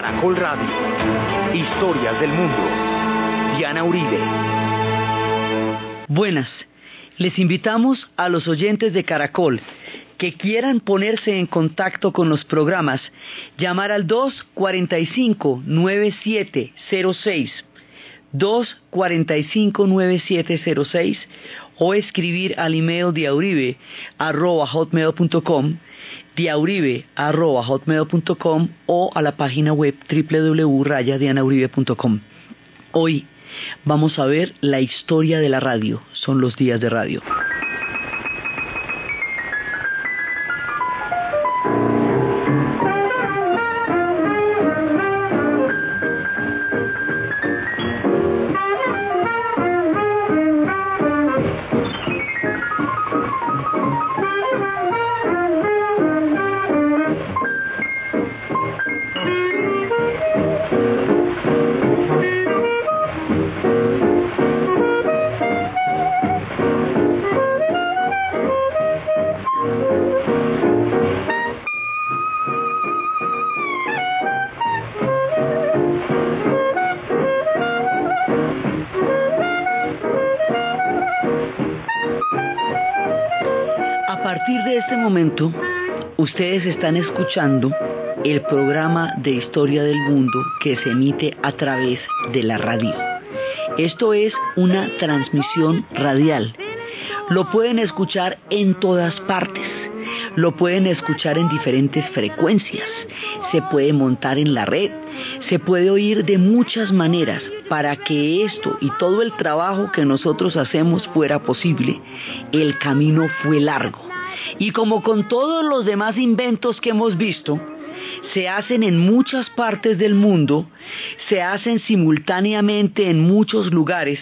Caracol Radio. Historias del mundo. Diana Uribe. Buenas. Les invitamos a los oyentes de Caracol que quieran ponerse en contacto con los programas, llamar al 245-9706, 245-9706 o escribir al email diauribe arroba hotmail.com diauribe arroba hotmail.com o a la página web www.rayadianauribe.com. Hoy vamos a ver la historia de la radio, son los días de radio. Ustedes están escuchando el programa de historia del mundo que se emite a través de la radio. Esto es una transmisión radial. Lo pueden escuchar en todas partes. Lo pueden escuchar en diferentes frecuencias. Se puede montar en la red. Se puede oír de muchas maneras para que esto y todo el trabajo que nosotros hacemos fuera posible. El camino fue largo y como con todos los demás inventos que hemos visto, se hacen en muchas partes del mundo, se hacen simultáneamente en muchos lugares,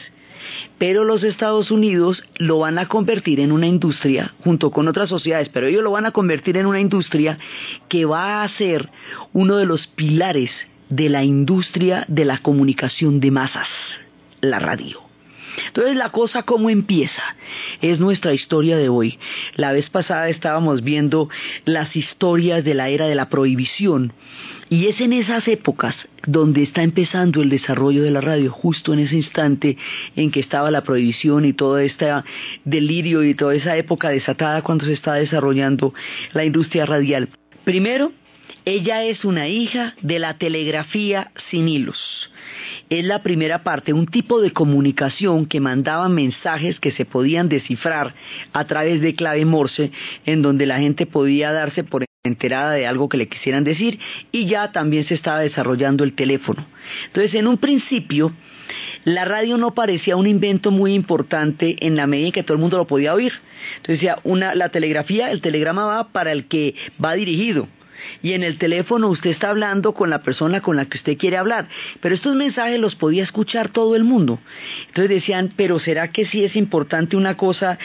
pero los Estados Unidos lo van a convertir en una industria junto con otras sociedades, pero ellos lo van a convertir en una industria que va a ser uno de los pilares de la industria de la comunicación de masas, la radio. Entonces la cosa cómo empieza es nuestra historia de hoy. La vez pasada estábamos viendo las historias de la era de la prohibición y es en esas épocas donde está empezando el desarrollo de la radio, justo en ese instante en que estaba la prohibición y todo este delirio y toda esa época desatada cuando se está desarrollando la industria radial. Primero, ella es una hija de la telegrafía sin hilos es la primera parte, un tipo de comunicación que mandaba mensajes que se podían descifrar a través de clave Morse, en donde la gente podía darse por enterada de algo que le quisieran decir y ya también se estaba desarrollando el teléfono. Entonces, en un principio, la radio no parecía un invento muy importante en la medida en que todo el mundo lo podía oír. Entonces decía, la telegrafía, el telegrama va para el que va dirigido y en el teléfono usted está hablando con la persona con la que usted quiere hablar, pero estos mensajes los podía escuchar todo el mundo. Entonces decían, pero ¿será que sí es importante una cosa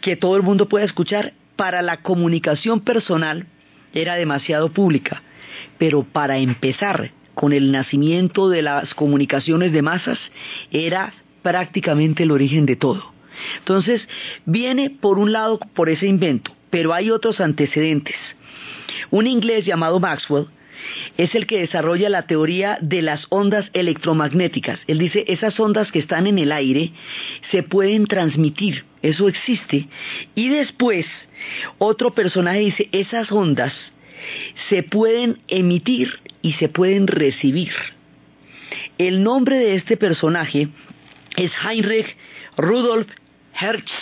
que todo el mundo pueda escuchar? Para la comunicación personal era demasiado pública, pero para empezar con el nacimiento de las comunicaciones de masas era prácticamente el origen de todo. Entonces, viene por un lado por ese invento, pero hay otros antecedentes. Un inglés llamado Maxwell es el que desarrolla la teoría de las ondas electromagnéticas. Él dice, esas ondas que están en el aire se pueden transmitir, eso existe. Y después, otro personaje dice, esas ondas se pueden emitir y se pueden recibir. El nombre de este personaje es Heinrich Rudolf Hertz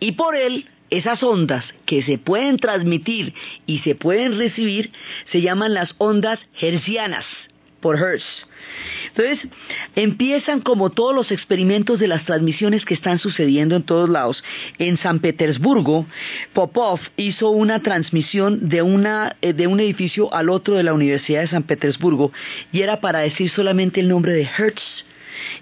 y por él esas ondas que se pueden transmitir y se pueden recibir se llaman las ondas hertzianas por Hertz. Entonces, empiezan como todos los experimentos de las transmisiones que están sucediendo en todos lados. En San Petersburgo, Popov hizo una transmisión de, una, eh, de un edificio al otro de la Universidad de San Petersburgo y era para decir solamente el nombre de Hertz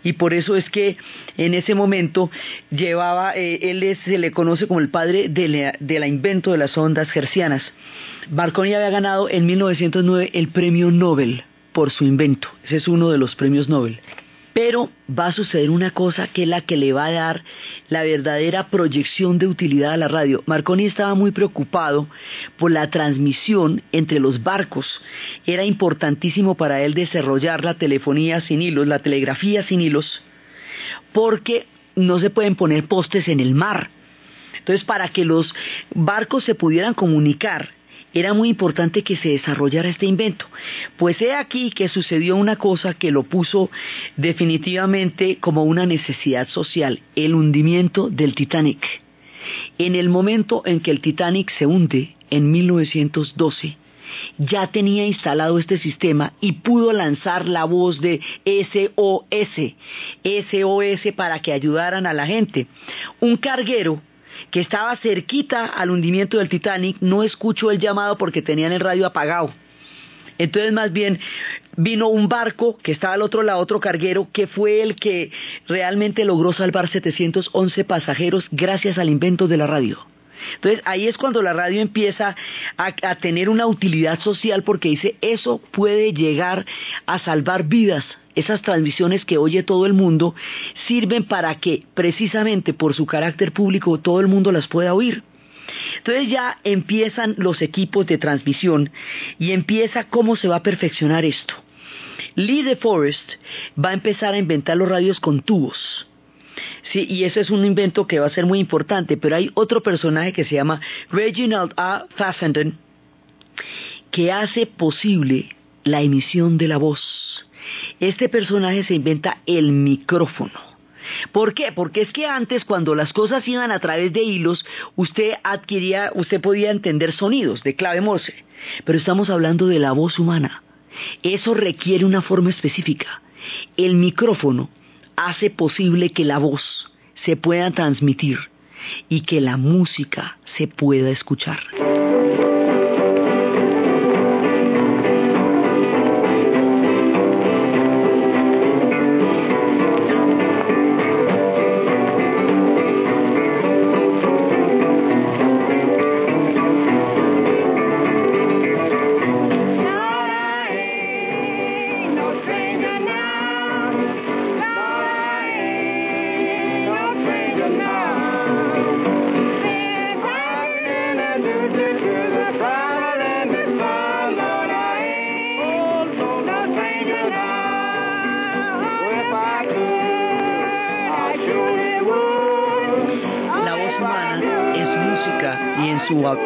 y por eso es que en ese momento llevaba, eh, él se le conoce como el padre de la, invento de las ondas hercianas. Marconi había ganado en 1909 el premio Nobel por su invento. Ese es uno de los premios Nobel. Pero va a suceder una cosa que es la que le va a dar la verdadera proyección de utilidad a la radio. Marconi estaba muy preocupado por la transmisión entre los barcos. Era importantísimo para él desarrollar la telefonía sin hilos, la telegrafía sin hilos, porque no se pueden poner postes en el mar. Entonces, para que los barcos se pudieran comunicar, era muy importante que se desarrollara este invento. Pues he aquí que sucedió una cosa que lo puso definitivamente como una necesidad social, el hundimiento del Titanic. En el momento en que el Titanic se hunde, en 1912, ya tenía instalado este sistema y pudo lanzar la voz de SOS, SOS para que ayudaran a la gente. Un carguero que estaba cerquita al hundimiento del Titanic, no escuchó el llamado porque tenían el radio apagado. Entonces más bien vino un barco que estaba al otro lado, otro carguero, que fue el que realmente logró salvar 711 pasajeros gracias al invento de la radio. Entonces ahí es cuando la radio empieza a, tener una utilidad social porque dice eso puede llegar a salvar vidas esas transmisiones que oye todo el mundo, sirven para que precisamente por su carácter público todo el mundo las pueda oír. Entonces ya empiezan los equipos de transmisión y empieza cómo se va a perfeccionar esto. Lee de Forest va a empezar a inventar los radios con tubos. Sí, y ese es un invento que va a ser muy importante, pero hay otro personaje que se llama Reginald A. Fassenden que hace posible la emisión de la voz. Este personaje se inventa el micrófono. ¿Por qué? Porque es que antes cuando las cosas iban a través de hilos, usted adquiría, usted podía entender sonidos de clave Morse, pero estamos hablando de la voz humana. Eso requiere una forma específica. El micrófono hace posible que la voz se pueda transmitir y que la música se pueda escuchar.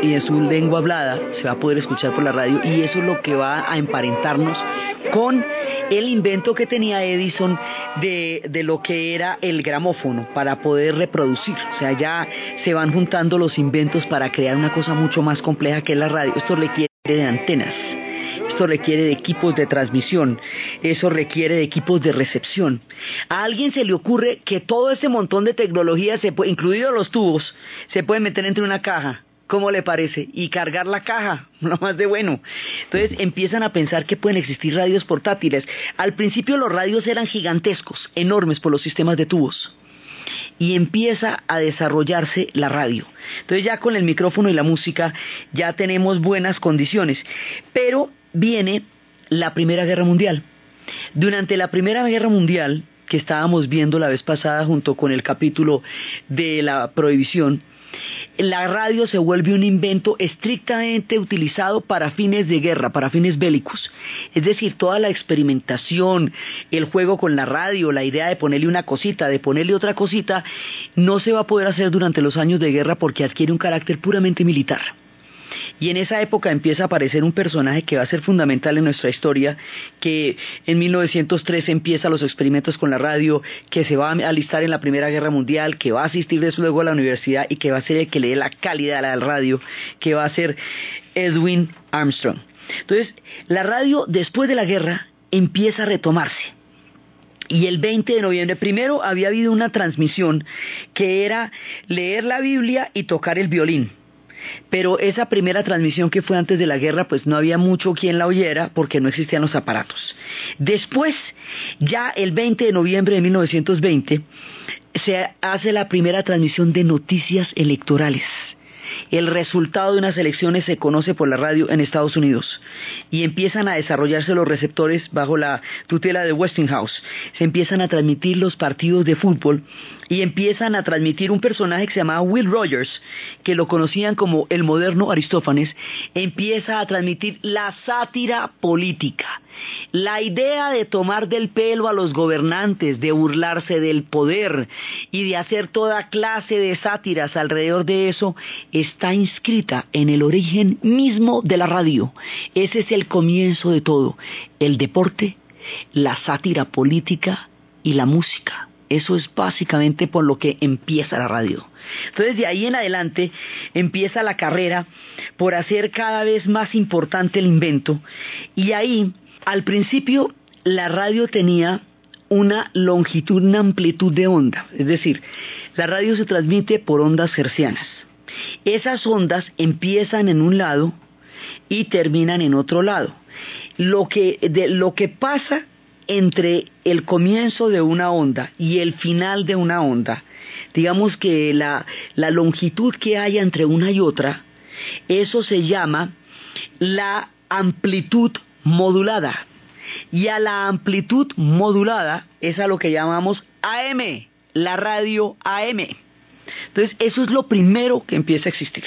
Y en su lengua hablada se va a poder escuchar por la radio y eso es lo que va a emparentarnos con el invento que tenía Edison de, de, lo que era el gramófono para poder reproducir. O sea, ya se van juntando los inventos para crear una cosa mucho más compleja que la radio. Esto requiere de antenas. Esto requiere de equipos de transmisión, eso requiere de equipos de recepción. A alguien se le ocurre que todo ese montón de tecnología, se puede, incluidos los tubos, se puede meter entre una caja ¿Cómo le parece? Y cargar la caja, lo más de bueno. Entonces empiezan a pensar que pueden existir radios portátiles. Al principio los radios eran gigantescos, enormes por los sistemas de tubos. Y empieza a desarrollarse la radio. Entonces ya con el micrófono y la música ya tenemos buenas condiciones. Pero viene la Primera Guerra Mundial. Durante la Primera Guerra Mundial, que estábamos viendo la vez pasada junto con el capítulo de la prohibición, la radio se vuelve un invento estrictamente utilizado para fines de guerra, para fines bélicos. Es decir, toda la experimentación, el juego con la radio, la idea de ponerle una cosita, de ponerle otra cosita, no se va a poder hacer durante los años de guerra porque adquiere un carácter puramente militar. Y en esa época empieza a aparecer un personaje que va a ser fundamental en nuestra historia, que en 1903 empieza los experimentos con la radio, que se va a alistar en la Primera Guerra Mundial, que va a asistir desde luego a la universidad y que va a ser el que le dé la calidad al radio, que va a ser Edwin Armstrong. Entonces, la radio después de la guerra empieza a retomarse. Y el 20 de noviembre, primero había habido una transmisión que era leer la Biblia y tocar el violín. Pero esa primera transmisión que fue antes de la guerra, pues no había mucho quien la oyera porque no existían los aparatos. Después, ya el 20 de noviembre de 1920, se hace la primera transmisión de noticias electorales. El resultado de unas elecciones se conoce por la radio en Estados Unidos y empiezan a desarrollarse los receptores bajo la tutela de Westinghouse. Se empiezan a transmitir los partidos de fútbol y empiezan a transmitir un personaje que se llamaba Will Rogers, que lo conocían como el moderno Aristófanes, empieza a transmitir la sátira política. La idea de tomar del pelo a los gobernantes, de burlarse del poder y de hacer toda clase de sátiras alrededor de eso, está inscrita en el origen mismo de la radio. Ese es el comienzo de todo, el deporte, la sátira política y la música. Eso es básicamente por lo que empieza la radio. Entonces de ahí en adelante empieza la carrera por hacer cada vez más importante el invento y ahí al principio la radio tenía una longitud, una amplitud de onda, es decir, la radio se transmite por ondas hercianas. Esas ondas empiezan en un lado y terminan en otro lado. Lo que, pasa entre el comienzo de una onda y el final de una onda, digamos que la, la longitud que hay entre una y otra, eso se llama la amplitud modulada. Y a la amplitud modulada es a lo que llamamos AM, la radio AM. Entonces, eso es lo primero que empieza a existir.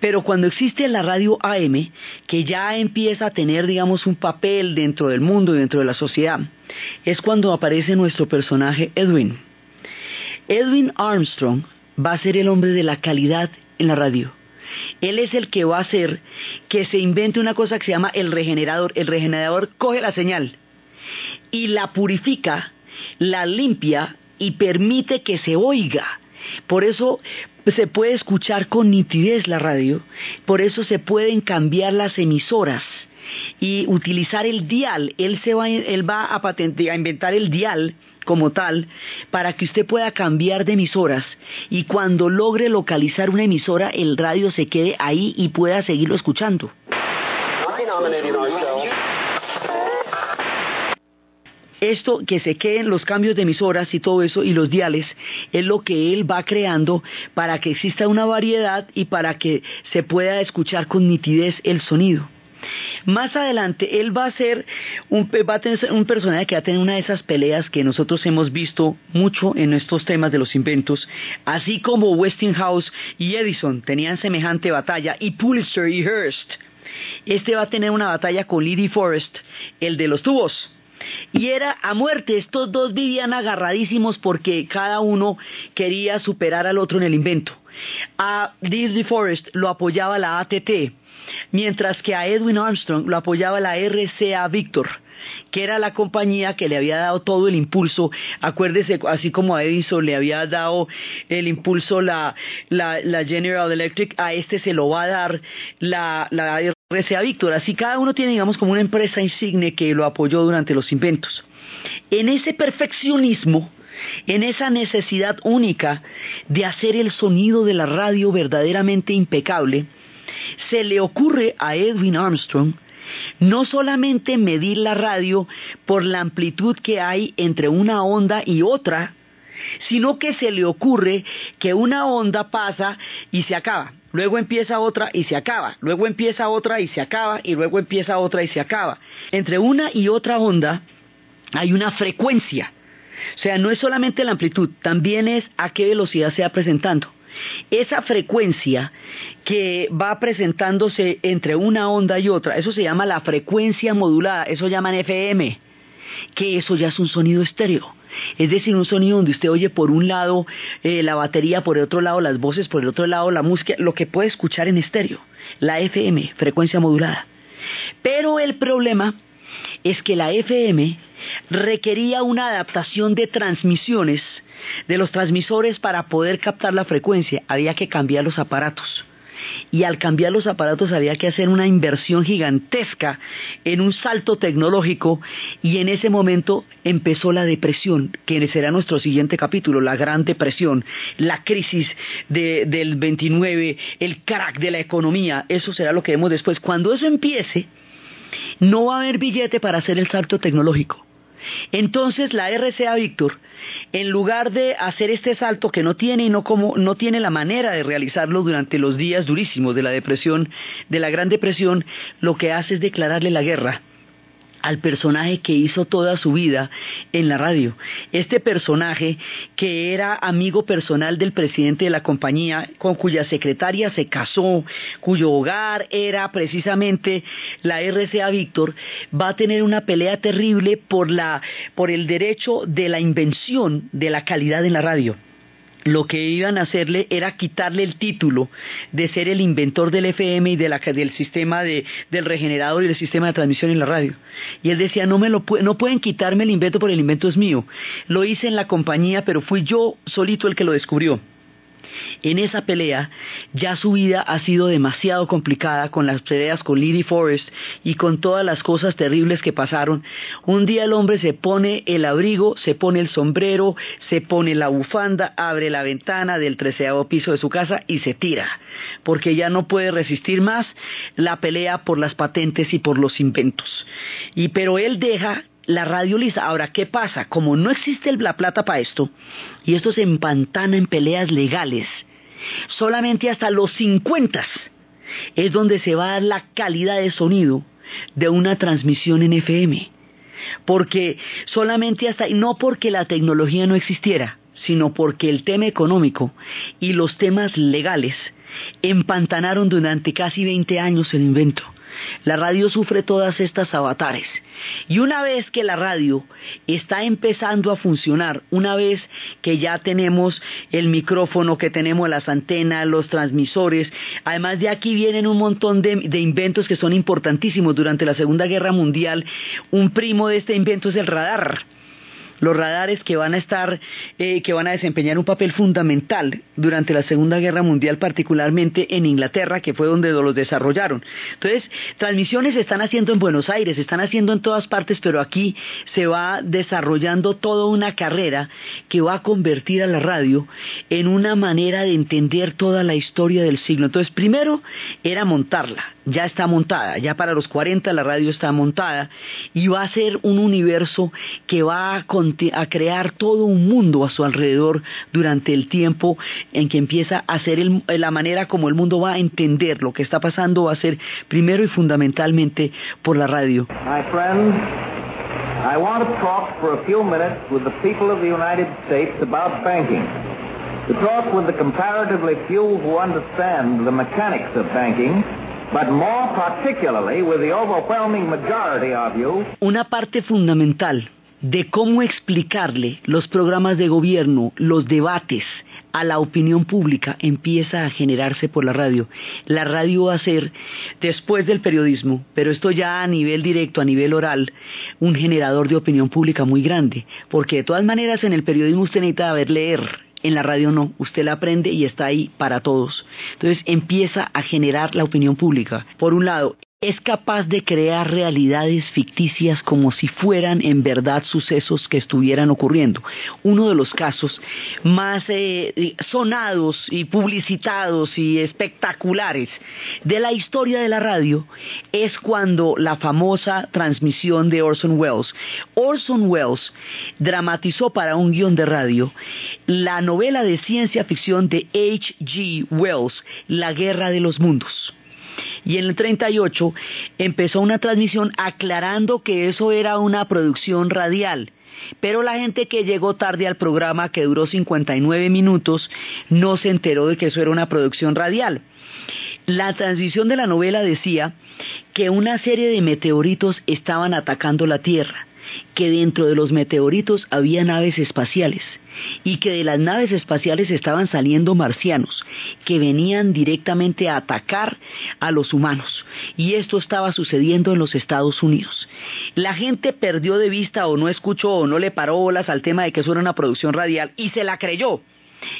Pero cuando existe la radio AM, que ya empieza a tener, digamos, un papel dentro del mundo dentro de la sociedad, es cuando aparece nuestro personaje Edwin. Edwin Armstrong va a ser el hombre de la calidad en la radio. Él es el que va a hacer que se invente una cosa que se llama el regenerador. El regenerador coge la señal y la purifica, la limpia y permite que se oiga. Por eso se puede escuchar con nitidez la radio, por eso se pueden cambiar las emisoras y utilizar el dial. Él, se va, él va a, a inventar el dial como tal para que usted pueda cambiar de emisoras y cuando logre localizar una emisora el radio se quede ahí y pueda seguirlo escuchando. Esto que se queden los cambios de emisoras y todo eso y los diales es lo que él va creando para que exista una variedad y para que se pueda escuchar con nitidez el sonido. Más adelante él va a ser un, personaje que va a tener una de esas peleas que nosotros hemos visto mucho en estos temas de los inventos, así como Westinghouse y Edison tenían semejante batalla y Pulitzer y Hearst. Este va a tener una batalla con Liddy Forrest, el de los tubos. Y era a muerte, estos dos vivían agarradísimos porque cada uno quería superar al otro en el invento. A Liddy Forrest lo apoyaba la ATT, mientras que a Edwin Armstrong lo apoyaba la RCA Victor, que era la compañía que le había dado todo el impulso. Acuérdese, así como a Edison le había dado el impulso la, General Electric, a este se lo va a dar la, la RCA Victor. Así cada uno tiene, digamos, como una empresa insigne que lo apoyó durante los inventos. En ese perfeccionismo, en esa necesidad única de hacer el sonido de la radio verdaderamente impecable, se le ocurre a Edwin Armstrong no solamente medir la radio por la amplitud que hay entre una onda y otra, sino que se le ocurre que una onda pasa y se acaba, luego empieza otra y se acaba, luego empieza otra y se acaba, y luego empieza otra y se acaba. Entre una y otra onda hay una frecuencia. O sea, no es solamente la amplitud, también es a qué velocidad se va presentando. Esa frecuencia que va presentándose entre una onda y otra, eso se llama la frecuencia modulada, eso llaman FM, que eso ya es un sonido estéreo. Es decir, un sonido donde usted oye por un lado eh, la batería, por el otro lado las voces, por el otro lado la música, lo que puede escuchar en estéreo, la FM, frecuencia modulada. Pero el problema es que la FM requería una adaptación de transmisiones de los transmisores para poder captar la frecuencia. Había que cambiar los aparatos. Y al cambiar los aparatos había que hacer una inversión gigantesca en un salto tecnológico y en ese momento empezó la depresión, que será nuestro siguiente capítulo, la gran depresión, la crisis del 29, el crack de la economía, eso será lo que vemos después. Cuando eso empiece, no va a haber billete para hacer el salto tecnológico. Entonces la RCA Víctor, en lugar de hacer este salto que no tiene y no, como, no tiene la manera de realizarlo durante los días durísimos de la depresión, de la Gran Depresión, lo que hace es declararle la guerra al personaje que hizo toda su vida en la radio. Este personaje que era amigo personal del presidente de la compañía, con cuya secretaria se casó, cuyo hogar era precisamente la RCA Víctor, va a tener una pelea terrible por la por el derecho de la invención de la calidad en la radio lo que iban a hacerle era quitarle el título de ser el inventor del FM y del sistema de, del regenerador y del sistema de transmisión en la radio. Y él decía, no, me lo, no pueden quitarme el invento porque el invento es mío. Lo hice en la compañía, pero fui yo solito el que lo descubrió. En esa pelea ya su vida ha sido demasiado complicada con las peleas con Lily Forrest y con todas las cosas terribles que pasaron. Un día el hombre se pone el abrigo, se pone el sombrero, se pone la bufanda, abre la ventana del treceavo piso de su casa y se tira, porque ya no puede resistir más la pelea por las patentes y por los inventos. Y pero él deja la radio lisa. Ahora, ¿qué pasa? Como no existe la plata para esto, y esto se empantana en peleas legales, solamente hasta los 50 es donde se va a dar la calidad de sonido de una transmisión en FM. Porque solamente hasta, no porque la tecnología no existiera, sino porque el tema económico y los temas legales empantanaron durante casi 20 años el invento. La radio sufre todas estas avatares. Y una vez que la radio está empezando a funcionar, una vez que ya tenemos el micrófono, que tenemos las antenas, los transmisores, además de aquí vienen un montón de, de, inventos que son importantísimos. Durante la Segunda Guerra Mundial, un primo de este invento es el radar los radares que van a estar, eh, que van a desempeñar un papel fundamental durante la Segunda Guerra Mundial, particularmente en Inglaterra, que fue donde los desarrollaron. Entonces, transmisiones se están haciendo en Buenos Aires, se están haciendo en todas partes, pero aquí se va desarrollando toda una carrera que va a convertir a la radio en una manera de entender toda la historia del siglo. Entonces, primero era montarla, ya está montada, ya para los 40 la radio está montada y va a ser un universo que va a, a, crear todo un mundo a su alrededor durante el tiempo en que empieza a ser el, la manera como el mundo va a entender lo que está pasando va a ser primero y fundamentalmente por la radio. My friends, I want to talk for a few minutes with the people of the United States about banking. To talk with the comparatively few who understand the mechanics of banking but more particularly with the overwhelming majority of you. Una parte fundamental de cómo explicarle los programas de gobierno, los debates a la opinión pública empieza a generarse por la radio. La radio va a ser, después del periodismo, pero esto ya a nivel directo, a nivel oral, un generador de opinión pública muy grande, porque de todas maneras en el periodismo usted necesita ver leer, en la radio no, usted la aprende y está ahí para todos. Entonces empieza a generar la opinión pública. Por un lado, es capaz de crear realidades ficticias como si fueran en verdad sucesos que estuvieran ocurriendo. Uno de los casos más eh, sonados y publicitados y espectaculares de la historia de la radio es cuando la famosa transmisión de Orson Welles. Orson Welles dramatizó para un guion de radio la novela de ciencia ficción de H.G. Wells, La Guerra de los Mundos y en el 38 empezó una transmisión aclarando que eso era una producción radial. Pero la gente que llegó tarde al programa, que duró 59 minutos, no se enteró de que eso era una producción radial. La transmisión de la novela decía que una serie de meteoritos estaban atacando la Tierra, que dentro de los meteoritos había naves espaciales y que de las naves espaciales estaban saliendo marcianos que venían directamente a atacar a los humanos. Y esto estaba sucediendo en los Estados Unidos. La gente perdió de vista o no escuchó o no le paró bolas al tema de que eso era una producción radial y se la creyó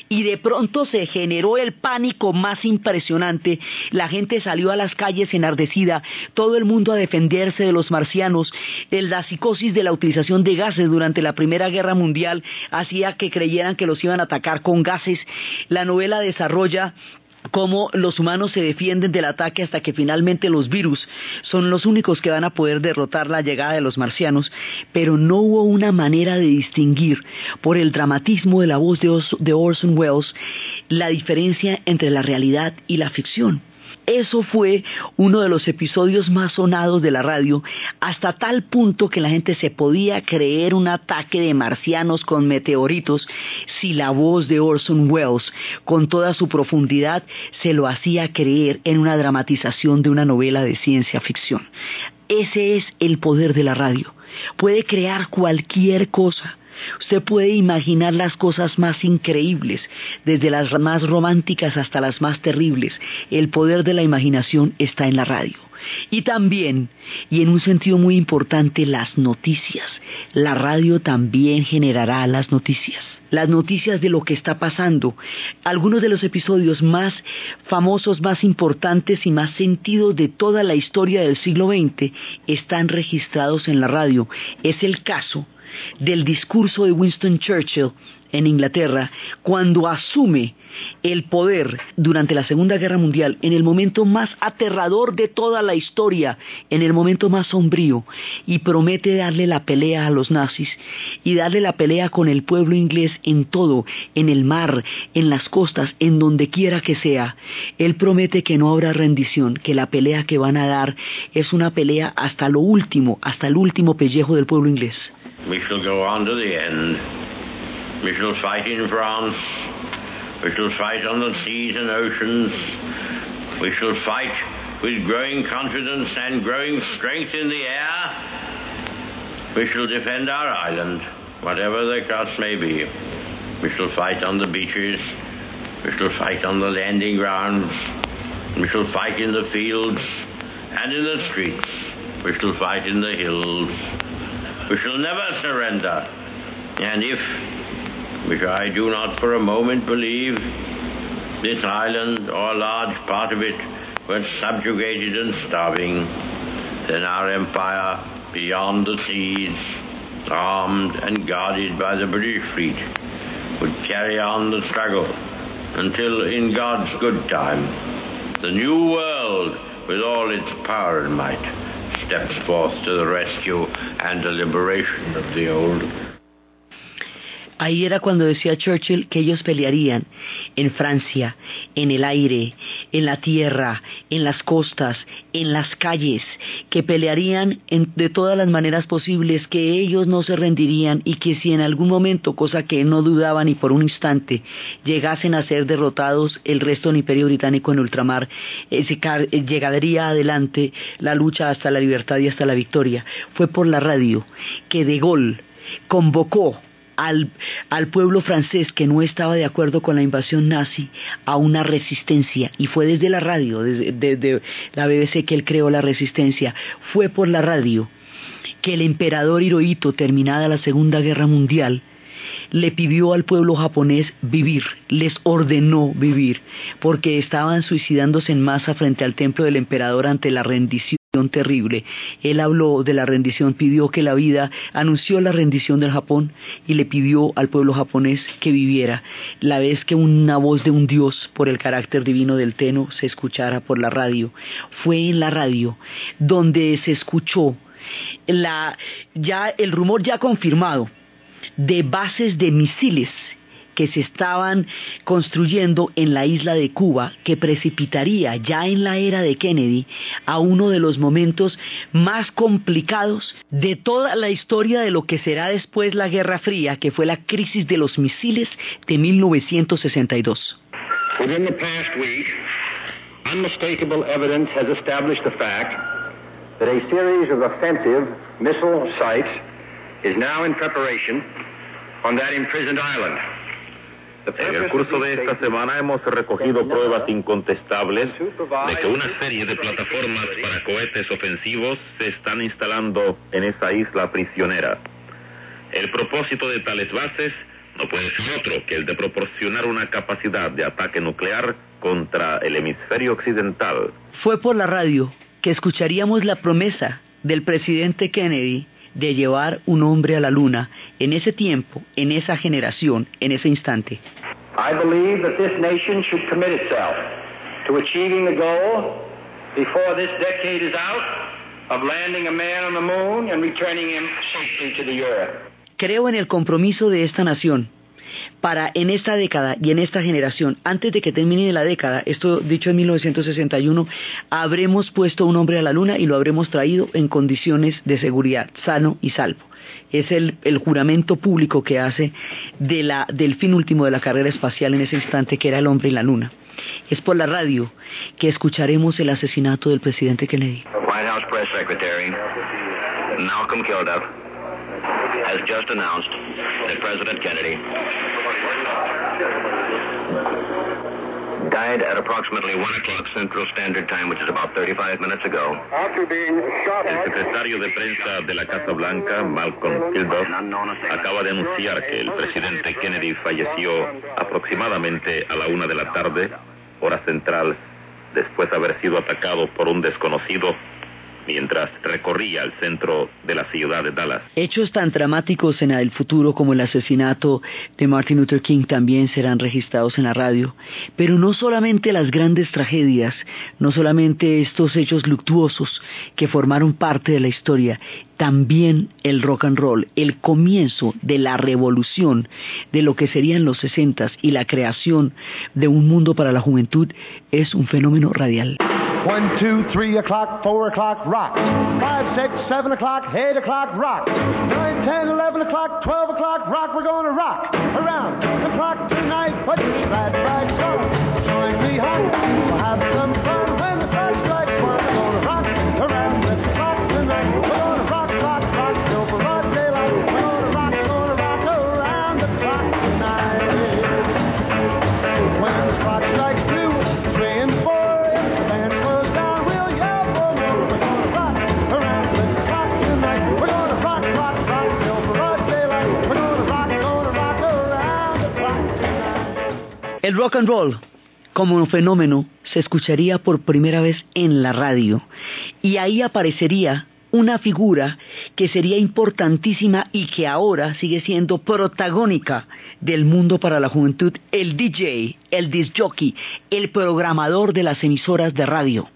y de pronto se generó el pánico más impresionante. La gente salió a las calles enardecida, todo el mundo a defenderse de los marcianos. La psicosis de la utilización de gases durante la Primera Guerra Mundial hacía que creyeran que los iban a atacar con gases. La novela desarrolla cómo los humanos se defienden del ataque hasta que finalmente los virus son los únicos que van a poder derrotar la llegada de los marcianos, pero no hubo una manera de distinguir por el dramatismo de la voz de Orson Welles la diferencia entre la realidad y la ficción. Eso fue uno de los episodios más sonados de la radio, hasta tal punto que la gente se podía creer un ataque de marcianos con meteoritos si la voz de Orson Welles, con toda su profundidad, se lo hacía creer en una dramatización de una novela de ciencia ficción. Ese es el poder de la radio. Puede crear cualquier cosa Usted puede imaginar las cosas más increíbles, desde las más románticas hasta las más terribles. El poder de la imaginación está en la radio. Y también, y en un sentido muy importante, las noticias. La radio también generará las noticias las noticias de lo que está pasando. Algunos de los episodios más famosos, más importantes y más sentidos de toda la historia del siglo XX están registrados en la radio. Es el caso del discurso de Winston Churchill en Inglaterra cuando asume el poder durante la Segunda Guerra Mundial en el momento más aterrador de toda la historia, en el momento más sombrío, y promete darle la pelea a los nazis y darle la pelea con el pueblo inglés en todo, en el mar, en las costas, en donde quiera que sea. Él promete que no habrá rendición, que la pelea que van a dar es una pelea hasta lo último, hasta el último pellejo del pueblo inglés. We shall go on to the end. We shall fight in France. We shall fight on the seas and oceans. We shall fight with growing confidence and growing strength in the air. We shall defend our island, whatever the cost may be. We shall fight on the beaches. We shall fight on the landing grounds. We shall fight in the fields and in the streets. We shall fight in the hills. We shall never surrender. And if, which I do not for a moment believe, this island or a large part of it were subjugated and starving, then our empire beyond the seas, armed and guarded by the British fleet, would carry on the struggle until in God's good time, the new world with all its power and might steps forth to the rescue and the liberation of the old. Ahí era cuando decía Churchill que ellos pelearían en Francia, en el aire, en la tierra, en las costas, en las calles, que pelearían de todas las maneras posibles, que ellos no se rendirían y que si en algún momento, cosa que no dudaban ni por un instante, llegasen a ser derrotados el resto del imperio británico en ultramar, eh, eh, llegaría adelante la lucha hasta la libertad y hasta la victoria. Fue por la radio que De Gaulle convocó al, pueblo francés que no estaba de acuerdo con la invasión nazi a una resistencia. Y fue desde la radio, desde, la BBC que él creó la resistencia, fue por la radio que el emperador Hirohito, terminada la Segunda Guerra Mundial, le pidió al pueblo japonés vivir, les ordenó vivir, porque estaban suicidándose en masa frente al templo del emperador ante la rendición terrible. Él habló de la rendición, pidió que la vida, anunció la rendición del Japón y le pidió al pueblo japonés que viviera. La vez que una voz de un dios por el carácter divino del Teno se escuchara por la radio, fue en la radio donde se escuchó la, ya el rumor ya confirmado de bases de misiles que se estaban construyendo en la isla de Cuba, que precipitaría ya en la era de Kennedy a uno de los momentos más complicados de toda la historia de lo que será después la Guerra Fría, que fue la crisis de los misiles de 1962. Within the past week, unmistakable evidence has established the fact that a series of offensive missile sites is now in preparation on that imprisoned island. En el curso de esta semana hemos recogido pruebas incontestables de que una serie de plataformas para cohetes ofensivos se están instalando en esa isla prisionera. El propósito de tales bases no puede ser otro que el de proporcionar una capacidad de ataque nuclear contra el hemisferio occidental. Fue por la radio que escucharíamos la promesa del presidente Kennedy de llevar un hombre a la luna en ese tiempo, en esa generación, en ese instante. I believe that this nation should commit itself to achieving the goal before this decade is out of landing a man on the moon and returning him safely to the earth. Creo en el compromiso de esta nación para en esta década y en esta generación, antes de que termine la década, esto dicho en 1961, habremos puesto un hombre a la luna y lo habremos traído en condiciones de seguridad, sano y salvo. Es el, juramento público que hace de la, del fin último de la carrera espacial en ese instante, que era el hombre en la luna. Es por la radio que escucharemos el asesinato del presidente Kennedy. White House Press Secretary Malcolm Kilduff has just announced that President Kennedy died at approximately 1 o'clock Central Standard Time, which is about 35 minutes ago. El secretario de prensa de la Casa Blanca, Malcolm Kilduff, acaba de anunciar que el presidente Kennedy falleció aproximadamente a la una de la tarde, hora central, después de haber sido atacado por un desconocido mientras recorría el centro de la ciudad de Dallas. Hechos tan dramáticos en el futuro como el asesinato de Martin Luther King también serán registrados en la radio. Pero no solamente las grandes tragedias, no solamente estos hechos luctuosos que formaron parte de la historia, también el rock and roll, el comienzo de la revolución de lo que serían los sesentas y la creación de un mundo para la juventud es un fenómeno radial. One, two, three o'clock, four o'clock, rock. Five, six, seven o'clock, eight o'clock, rock. Nine, ten, eleven o'clock, twelve o'clock, rock. We're gonna rock around the clock tonight. Put your glad rags on. Join me home. We'll have some fun when the clock strikes one. We're gonna rock around the clock tonight. El rock and roll como fenómeno se escucharía por primera vez en la radio y ahí aparecería una figura que sería importantísima y que ahora sigue siendo protagónica del mundo para la juventud, el DJ, el disc jockey, el programador de las emisoras de radio.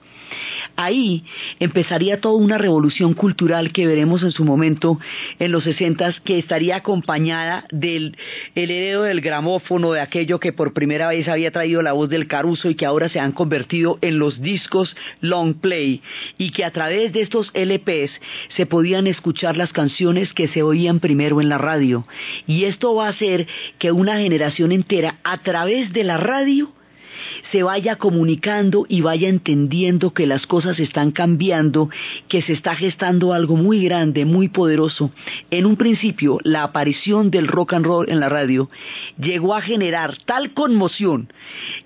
Ahí empezaría toda una revolución cultural que veremos en su momento en los 60 que estaría acompañada del el heredo del gramófono, de aquello que por primera vez había traído la voz del Caruso y que ahora se han convertido en los discos long play y que a través de estos LPs se podían escuchar las canciones que se oían primero en la radio. Y esto va a hacer que una generación entera a través de la radio se vaya comunicando y vaya entendiendo que las cosas están cambiando, que se está gestando algo muy grande, muy poderoso. En un principio, la aparición del rock and roll en la radio llegó a generar tal conmoción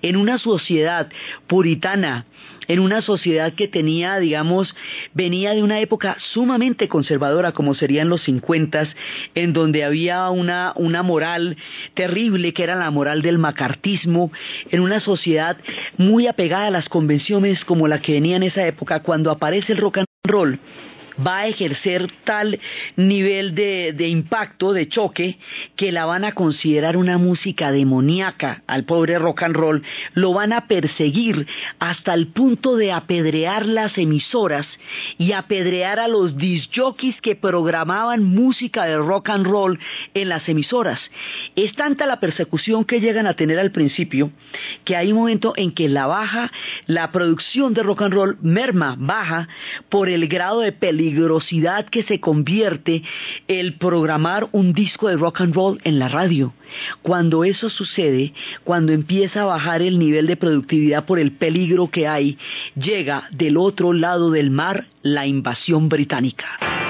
en una sociedad puritana, en una sociedad que tenía, digamos, venía de una época sumamente conservadora como serían los 50, en donde había una, una moral terrible que era la moral del macartismo, en una sociedad muy apegada a las convenciones como la que venía en esa época, cuando aparece el rock and roll, va a ejercer tal nivel de, impacto, de choque, que la van a considerar una música demoníaca al pobre rock and roll, lo van a perseguir hasta el punto de apedrear las emisoras y apedrear a los disjockeys que programaban música de rock and roll en las emisoras. Es tanta la persecución que llegan a tener al principio que hay un momento en que la baja, la producción de rock and roll merma, baja por el grado de peligro peligrosidad que se convierte el programar un disco de rock and roll en la radio. Cuando eso sucede, cuando empieza a bajar el nivel de productividad por el peligro que hay, llega del otro lado del mar la invasión británica.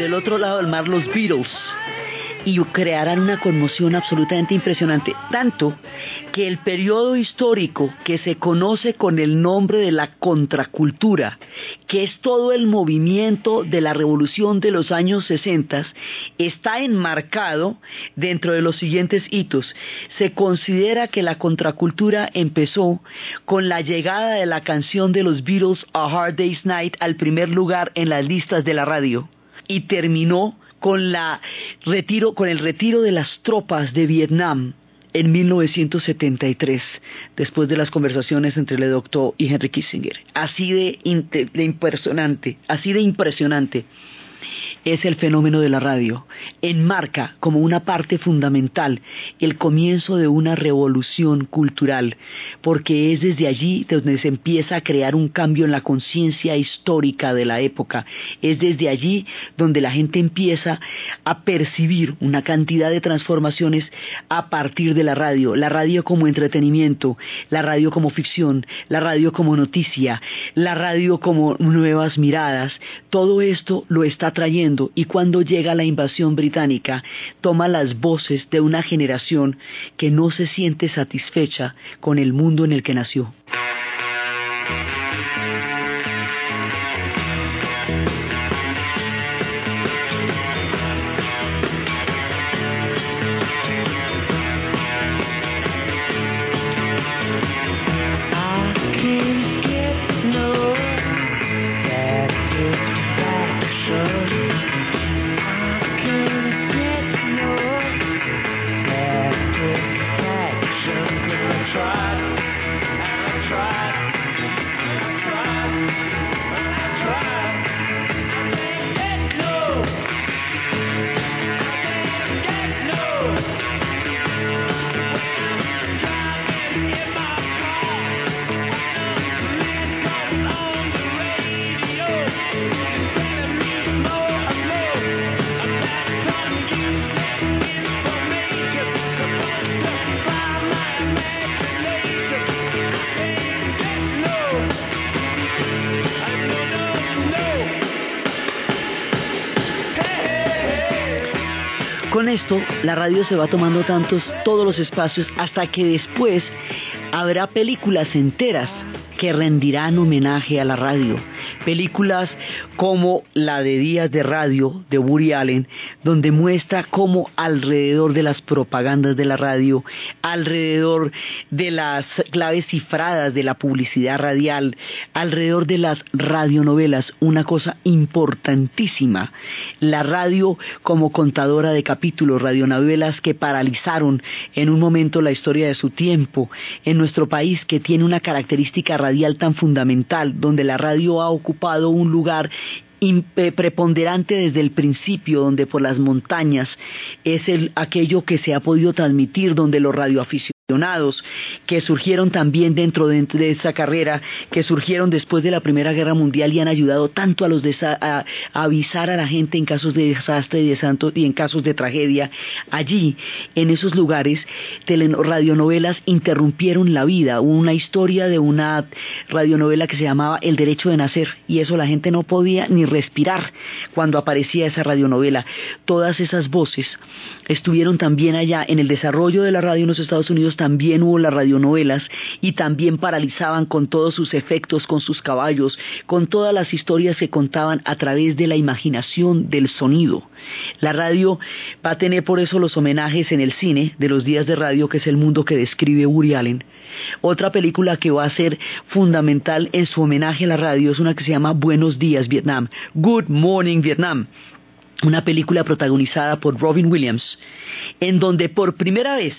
Del otro lado del mar los Beatles y crearán una conmoción absolutamente impresionante, tanto que el periodo histórico que se conoce con el nombre de la contracultura, que es todo el movimiento de la revolución de los años 60, está enmarcado dentro de los siguientes hitos. Se considera que la contracultura empezó con la llegada de la canción de los Beatles A Hard Day's Night al primer lugar en las listas de la radio y terminó con, el retiro de las tropas de Vietnam en 1973, después de las conversaciones entre Le Doctor y Henry Kissinger. Así de, de impresionante, así de impresionante es el fenómeno de la radio. Enmarca como una parte fundamental el comienzo de una revolución cultural, porque es desde allí donde se empieza a crear un cambio en la conciencia histórica de la época. Es desde allí donde la gente empieza a percibir una cantidad de transformaciones a partir de la radio. La radio como entretenimiento, la radio como ficción, la radio como noticia, la radio como nuevas miradas. Todo esto lo está trayendo y cuando llega la invasión británica toma las voces de una generación que no se siente satisfecha con el mundo en el que nació. Esto, la radio se va tomando tantos, todos los espacios, hasta que después habrá películas enteras que rendirán homenaje a la radio. Películas como la de Días de Radio de Woody Allen, donde muestra cómo alrededor de las propagandas de la radio, alrededor de las claves cifradas de la publicidad radial, alrededor de las radionovelas, una cosa importantísima, la radio como contadora de capítulos, radionovelas que paralizaron en un momento la historia de su tiempo, en nuestro país que tiene una característica radial tan fundamental, donde la radio ha ocupado un lugar preponderante desde el principio, donde por las montañas es el, aquello que se ha podido transmitir, donde los radioaficionados que surgieron también dentro de, esa carrera, que surgieron después de la Primera Guerra Mundial y han ayudado tanto a, avisar a la gente en casos de desastre y, de santo, y en casos de tragedia. Allí, en esos lugares, radionovelas interrumpieron la vida. Hubo una historia de una radionovela que se llamaba El Derecho de Nacer y eso la gente no podía ni respirar cuando aparecía esa radionovela. Todas esas voces estuvieron también allá en el desarrollo de la radio en los Estados Unidos también hubo las radionovelas y también paralizaban con todos sus efectos, con sus caballos, con todas las historias que contaban a través de la imaginación del sonido. La radio va a tener por eso los homenajes en el cine de los días de radio, que es el mundo que describe Uri Allen. Otra película que va a ser fundamental en su homenaje a la radio es una que se llama Buenos días Vietnam, Good Morning Vietnam una película protagonizada por Robin Williams, en donde por primera vez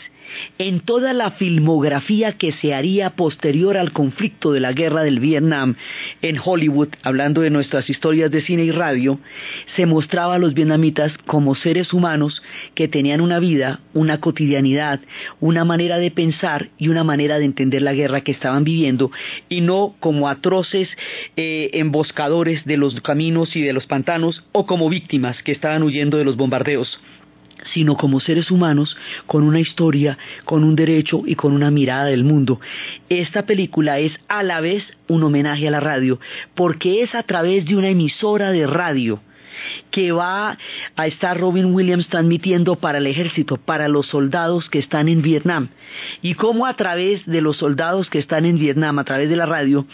en toda la filmografía que se haría posterior al conflicto de la guerra del Vietnam en Hollywood, hablando de nuestras historias de cine y radio, se mostraba a los vietnamitas como seres humanos que tenían una vida, una cotidianidad, una manera de pensar y una manera de entender la guerra que estaban viviendo y no como atroces eh, emboscadores de los caminos y de los pantanos o como víctimas que estaban huyendo de los bombardeos sino como seres humanos con una historia, con un derecho y con una mirada del mundo. Esta película es a la vez un homenaje a la radio, porque es a través de una emisora de radio que va a estar Robin Williams transmitiendo para el ejército, para los soldados que están en Vietnam. Y cómo a través de los soldados que están en Vietnam, a través de la radio,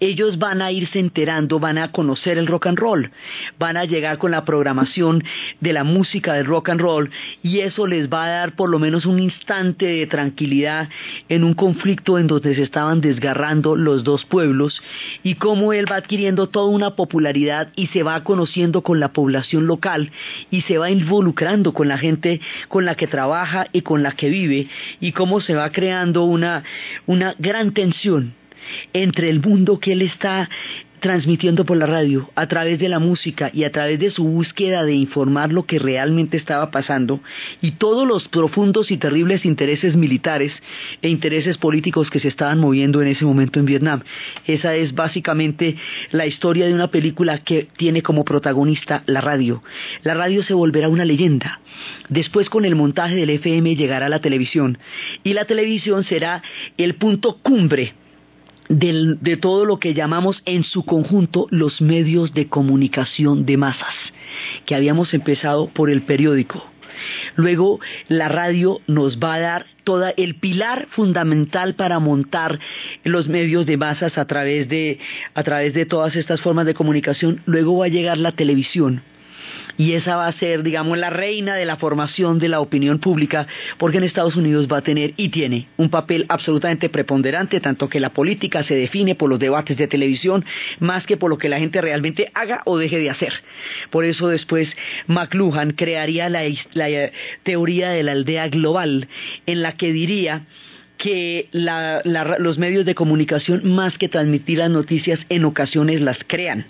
ellos van a irse enterando, van a conocer el rock and roll, van a llegar con la programación de la música del rock and roll y eso les va a dar por lo menos un instante de tranquilidad en un conflicto en donde se estaban desgarrando los dos pueblos y cómo él va adquiriendo toda una popularidad y se va conociendo con la población local y se va involucrando con la gente con la que trabaja y con la que vive y cómo se va creando una, una gran tensión entre el mundo que él está transmitiendo por la radio, a través de la música y a través de su búsqueda de informar lo que realmente estaba pasando y todos los profundos y terribles intereses militares e intereses políticos que se estaban moviendo en ese momento en Vietnam. Esa es básicamente la historia de una película que tiene como protagonista la radio. La radio se volverá una leyenda. Después con el montaje del FM llegará la televisión y la televisión será el punto cumbre de todo lo que llamamos en su conjunto los medios de comunicación de masas, que habíamos empezado por el periódico. Luego la radio nos va a dar todo el pilar fundamental para montar los medios de masas a través de, a través de todas estas formas de comunicación. Luego va a llegar la televisión y esa va a ser, digamos, la reina de la formación de la opinión pública, porque en Estados Unidos va a tener y tiene un papel absolutamente preponderante, tanto que la política se define por los debates de televisión más que por lo que la gente realmente haga o deje de hacer. Por eso después McLuhan crearía la, la teoría de la aldea global, en la que diría que los medios de comunicación, más que transmitir las noticias, en ocasiones las crean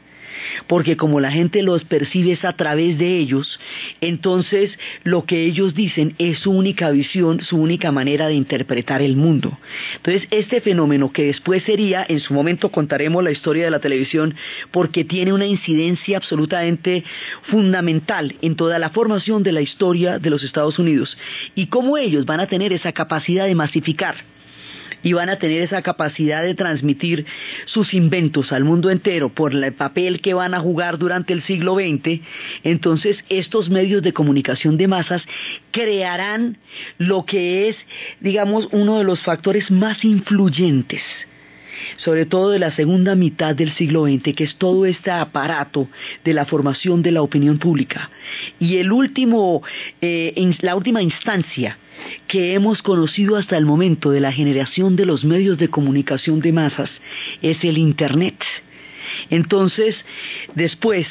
porque como la gente los percibe es a través de ellos, entonces lo que ellos dicen es su única visión, su única manera de interpretar el mundo. Entonces, este fenómeno que después sería, en su momento contaremos la historia de la televisión, porque tiene una incidencia absolutamente fundamental en toda la formación de la historia de los Estados Unidos y cómo ellos van a tener esa capacidad de masificar y van a tener esa capacidad de transmitir sus inventos al mundo entero por el papel que van a jugar durante el siglo XX, entonces estos medios de comunicación de masas crearán lo que es, digamos, uno de los factores más influyentes sobre todo de la segunda mitad del siglo XX, que es todo este aparato de la formación de la opinión pública. Y el último, eh, la última instancia que hemos conocido hasta el momento de la generación de los medios de comunicación de masas es el Internet. Entonces, después,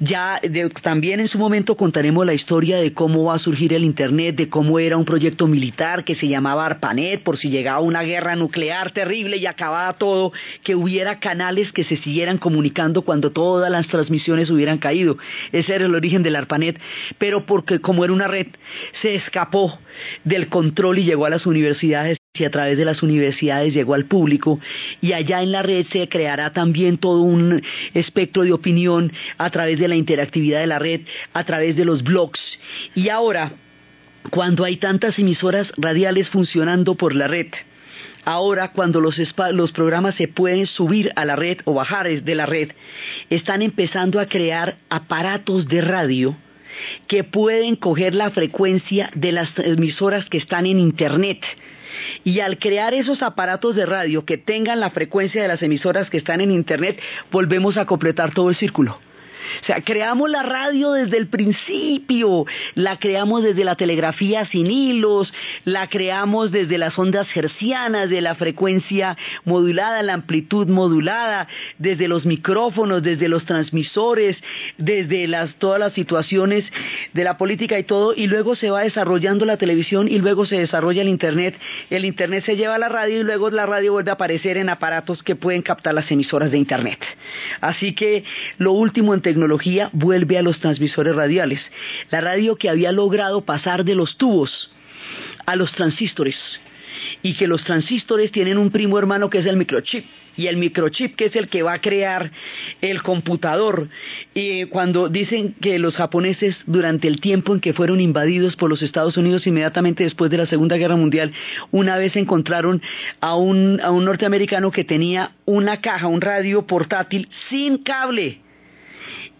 ya también en su momento contaremos la historia de cómo va a surgir el Internet, de cómo era un proyecto militar que se llamaba ARPANET, por si llegaba una guerra nuclear terrible y acababa todo, que hubiera canales que se siguieran comunicando cuando todas las transmisiones hubieran caído. Ese era el origen del ARPANET, pero porque como era una red, se escapó del control y llegó a las universidades a través de las universidades llegó al público y allá en la red se creará también todo un espectro de opinión a través de la interactividad de la red, a través de los blogs. Y ahora, cuando hay tantas emisoras radiales funcionando por la red, ahora cuando los, los, programas se pueden subir a la red o bajar de la red, están empezando a crear aparatos de radio que pueden coger la frecuencia de las emisoras que están en Internet y al crear esos aparatos de radio que tengan la frecuencia de las emisoras que están en Internet, volvemos a completar todo el círculo. O sea, creamos la radio desde el principio, la creamos desde la telegrafía sin hilos, la creamos desde las ondas hercianas, de la frecuencia modulada, la amplitud modulada, desde los micrófonos, desde los transmisores, desde todas las situaciones de la política y todo, y luego se va desarrollando la televisión y luego se desarrolla el Internet. El Internet se lleva a la radio y luego la radio vuelve a aparecer en aparatos que pueden captar las emisoras de Internet. Así que lo último en tecnología vuelve a los transmisores radiales. La radio que había logrado pasar de los tubos a los transistores y que los transistores tienen un primo hermano que es el microchip y el microchip que es el que va a crear el computador. Y cuando dicen que los japoneses durante el tiempo en que fueron invadidos por los Estados Unidos inmediatamente después de la Segunda Guerra Mundial, una vez encontraron a un, a un norteamericano que tenía una caja, un radio portátil sin cable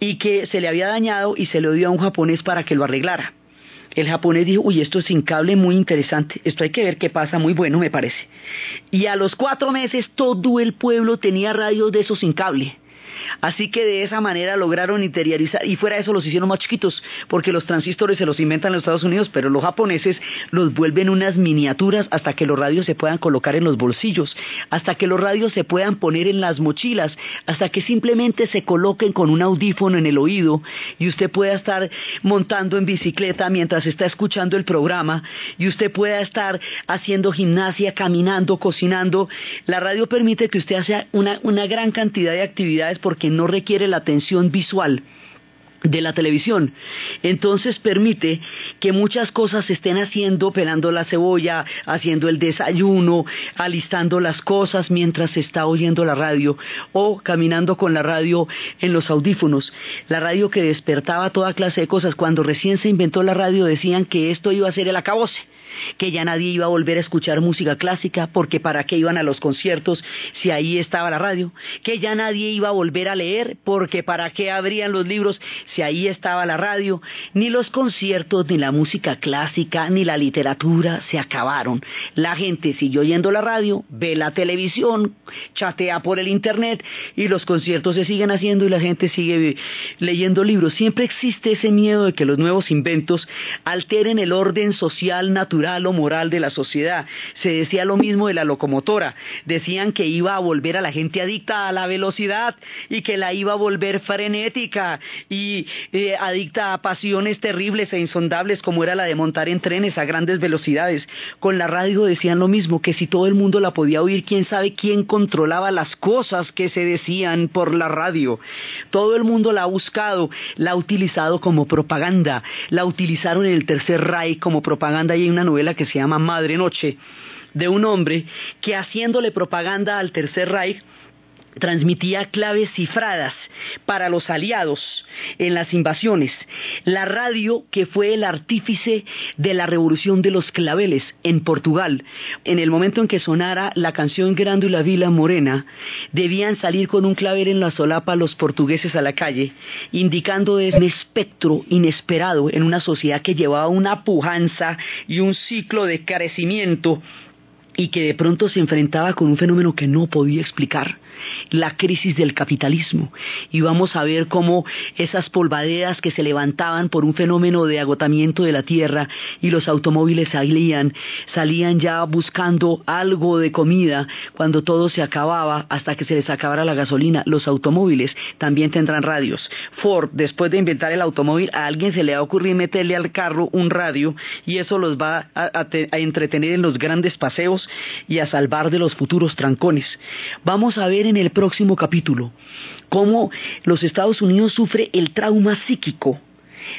y que se le había dañado y se lo dio a un japonés para que lo arreglara. El japonés dijo, uy, esto es sin cable muy interesante, esto hay que ver qué pasa, muy bueno me parece. Y a los cuatro meses todo el pueblo tenía radios de esos sin cable. Así que de esa manera lograron interiorizar, y fuera de eso los hicieron más chiquitos, porque los transistores se los inventan en los Estados Unidos, pero los japoneses los vuelven unas miniaturas hasta que los radios se puedan colocar en los bolsillos, hasta que los radios se puedan poner en las mochilas, hasta que simplemente se coloquen con un audífono en el oído y usted pueda estar montando en bicicleta mientras está escuchando el programa y usted pueda estar haciendo gimnasia, caminando, cocinando. La radio permite que usted haga una, gran cantidad de actividades porque no requiere la atención visual de la televisión. Entonces permite que muchas cosas se estén haciendo, pelando la cebolla, haciendo el desayuno, alistando las cosas mientras se está oyendo la radio o caminando con la radio en los audífonos. La radio que despertaba toda clase de cosas. Cuando recién se inventó la radio decían que esto iba a ser el acabose que ya nadie iba a volver a escuchar música clásica, porque para qué iban a los conciertos si ahí estaba la radio, que ya nadie iba a volver a leer, porque para qué abrían los libros si ahí estaba la radio, ni los conciertos, ni la música clásica, ni la literatura se acabaron. La gente siguió oyendo la radio, ve la televisión, chatea por el internet y los conciertos se siguen haciendo y la gente sigue leyendo libros. Siempre existe ese miedo de que los nuevos inventos alteren el orden social natural o moral de la sociedad. Se decía lo mismo de la locomotora. Decían que iba a volver a la gente adicta a la velocidad y que la iba a volver frenética y eh, adicta a pasiones terribles e insondables como era la de montar en trenes a grandes velocidades. Con la radio decían lo mismo, que si todo el mundo la podía oír, quién sabe quién controlaba las cosas que se decían por la radio. Todo el mundo la ha buscado, la ha utilizado como propaganda, la utilizaron en el Tercer Reich como propaganda y hay una novela que se llama Madre Noche, de un hombre que haciéndole propaganda al Tercer Reich, transmitía claves cifradas para los aliados en las invasiones. La radio que fue el artífice de la revolución de los claveles en Portugal. En el momento en que sonara la canción Grande y la Vila Morena, debían salir con un clavel en la solapa los portugueses a la calle, indicando un espectro inesperado en una sociedad que llevaba una pujanza y un ciclo de carecimiento y que de pronto se enfrentaba con un fenómeno que no podía explicar, la crisis del capitalismo. Y vamos a ver cómo esas polvaderas que se levantaban por un fenómeno de agotamiento de la tierra y los automóviles salían, salían ya buscando algo de comida cuando todo se acababa hasta que se les acabara la gasolina. Los automóviles también tendrán radios. Ford, después de inventar el automóvil, a alguien se le va a ocurrir meterle al carro un radio y eso los va a entretener en los grandes paseos y a salvar de los futuros trancones. Vamos a ver en el próximo capítulo cómo los Estados Unidos sufre el trauma psíquico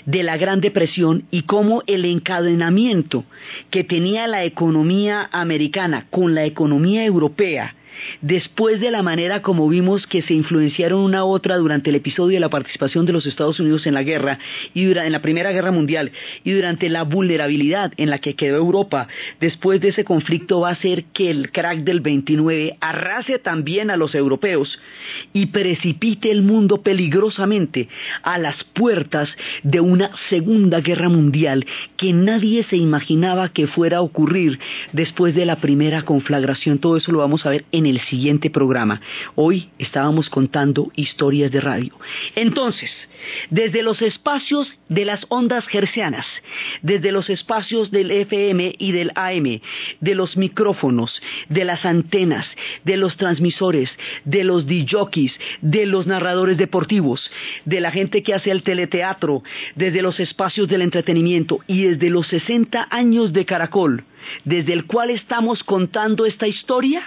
de la Gran Depresión y cómo el encadenamiento que tenía la economía americana con la economía europea Después de la manera como vimos que se influenciaron una a otra durante el episodio de la participación de los Estados Unidos en la guerra y en la Primera Guerra Mundial y durante la vulnerabilidad en la que quedó Europa, después de ese conflicto va a ser que el crack del 29 arrase también a los europeos y precipite el mundo peligrosamente a las puertas de una Segunda Guerra Mundial que nadie se imaginaba que fuera a ocurrir después de la primera conflagración. Todo eso lo vamos a ver en el siguiente programa. Hoy estábamos contando historias de radio. Entonces, desde los espacios de las ondas gercianas, desde los espacios del FM y del AM, de los micrófonos, de las antenas, de los transmisores, de los DJs, de los narradores deportivos, de la gente que hace el teleteatro, desde los espacios del entretenimiento y desde los 60 años de Caracol, desde el cual estamos contando esta historia,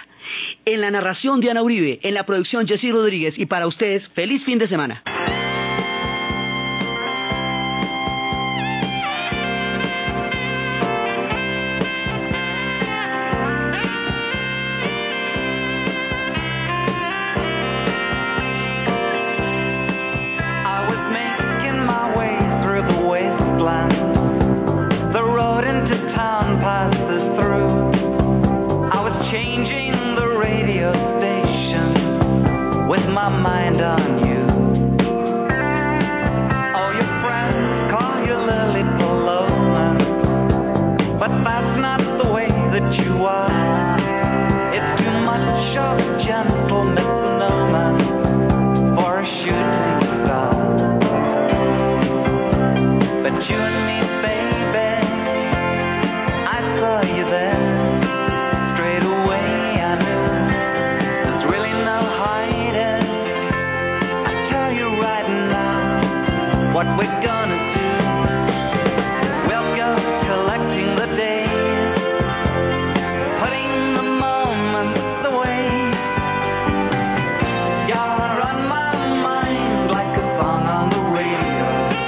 en la narración de Ana Uribe, en la producción Jessy Rodríguez y para ustedes, feliz fin de semana.